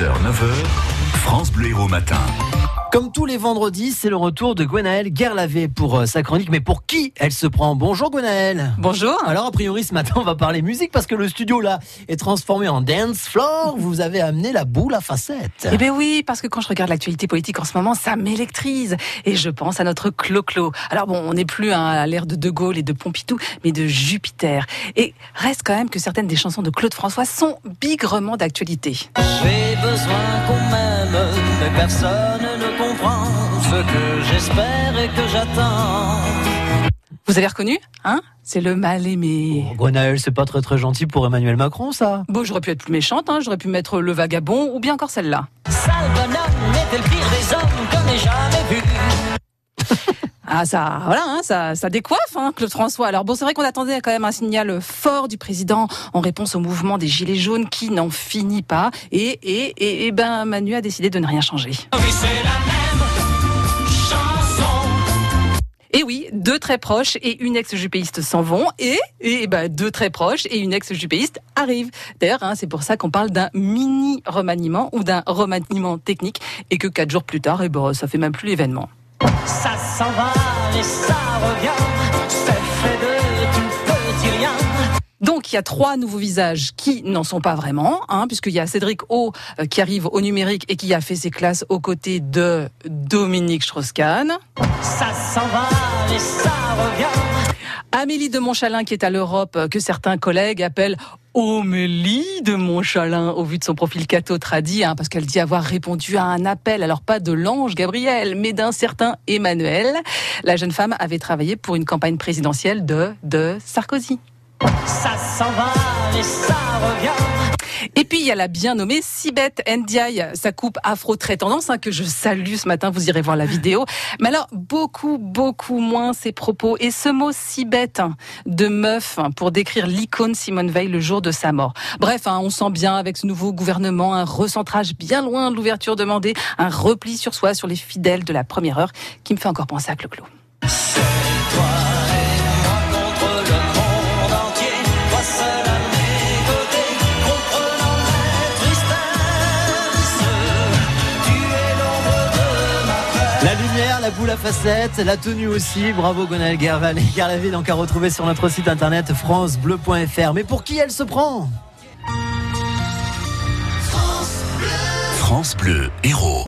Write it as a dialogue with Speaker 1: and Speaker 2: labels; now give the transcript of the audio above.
Speaker 1: 6h, 9h, France Bleu Héros Matin.
Speaker 2: Comme tous les vendredis, c'est le retour de Gwenaëlle Guerlavé pour euh, sa chronique. Mais pour qui elle se prend? Bonjour Gwenaëlle.
Speaker 3: Bonjour.
Speaker 2: Alors a priori ce matin on va parler musique parce que le studio là est transformé en dance floor. Vous avez amené la boule à facettes.
Speaker 3: Eh bien oui, parce que quand je regarde l'actualité politique en ce moment, ça m'électrise. Et je pense à notre Clo-Clo. Alors bon, on n'est plus hein, à l'ère de De Gaulle et de Pompidou, mais de Jupiter. Et reste quand même que certaines des chansons de Claude François sont bigrement d'actualité.
Speaker 4: J'ai besoin qu'on m'aime, mais personne ce que j'espère et que j'attends.
Speaker 3: Vous avez reconnu Hein? C'est le mal aimé.
Speaker 2: Oh, Gwenaëlle, c'est pas très très gentil pour Emmanuel Macron ça.
Speaker 3: Bon, j'aurais pu être plus méchante, hein. j'aurais pu mettre le vagabond ou bien encore celle-là.
Speaker 4: Sale bonhomme
Speaker 3: Ah ça, voilà, hein, ça, ça décoiffe, hein, Claude François. Alors bon, c'est vrai qu'on attendait quand même un signal fort du président en réponse au mouvement des gilets jaunes qui n'en finit pas. Et, et, et, et ben Manu a décidé de ne rien changer.
Speaker 4: Oui.
Speaker 3: Et oui, deux très proches et une ex-jupéiste s'en vont et, et ben, deux très proches et une ex-jupéiste arrivent. D'ailleurs, hein, c'est pour ça qu'on parle d'un mini remaniement ou d'un remaniement technique et que quatre jours plus tard, et ben, ça fait même plus l'événement.
Speaker 4: Ça s'en va et ça revient. C'est fait de tout petit rien.
Speaker 3: Donc il y a trois nouveaux visages qui n'en sont pas vraiment, hein, puisqu'il y a Cédric O euh, qui arrive au numérique et qui a fait ses classes aux côtés de Dominique Strauss-Kahn.
Speaker 4: Ça s'en va et ça revient.
Speaker 3: Amélie de Montchalin qui est à l'Europe, euh, que certains collègues appellent Omélie de Montchalin au vu de son profil catho tradi, hein, parce qu'elle dit avoir répondu à un appel, alors pas de l'ange Gabriel, mais d'un certain Emmanuel. La jeune femme avait travaillé pour une campagne présidentielle de, de Sarkozy.
Speaker 4: Ça s'en va et ça revient.
Speaker 3: Et puis il y a la bien nommée Sibeth Ndiaye, sa coupe afro très tendance hein, que je salue ce matin, vous irez voir la vidéo. Mais alors beaucoup beaucoup moins ses propos et ce mot Sibeth de meuf pour décrire l'icône Simone Veil le jour de sa mort. Bref, hein, on sent bien avec ce nouveau gouvernement un recentrage bien loin de l'ouverture demandée, un repli sur soi sur les fidèles de la première heure qui me fait encore penser à Clo-Clo.
Speaker 2: La boule à facettes, la tenue aussi. Bravo Gwenaëlle Guerlavé, Guerlavé donc à retrouver sur notre site internet francebleu.fr. Mais pour qui elle se prend
Speaker 1: France Bleu Héros.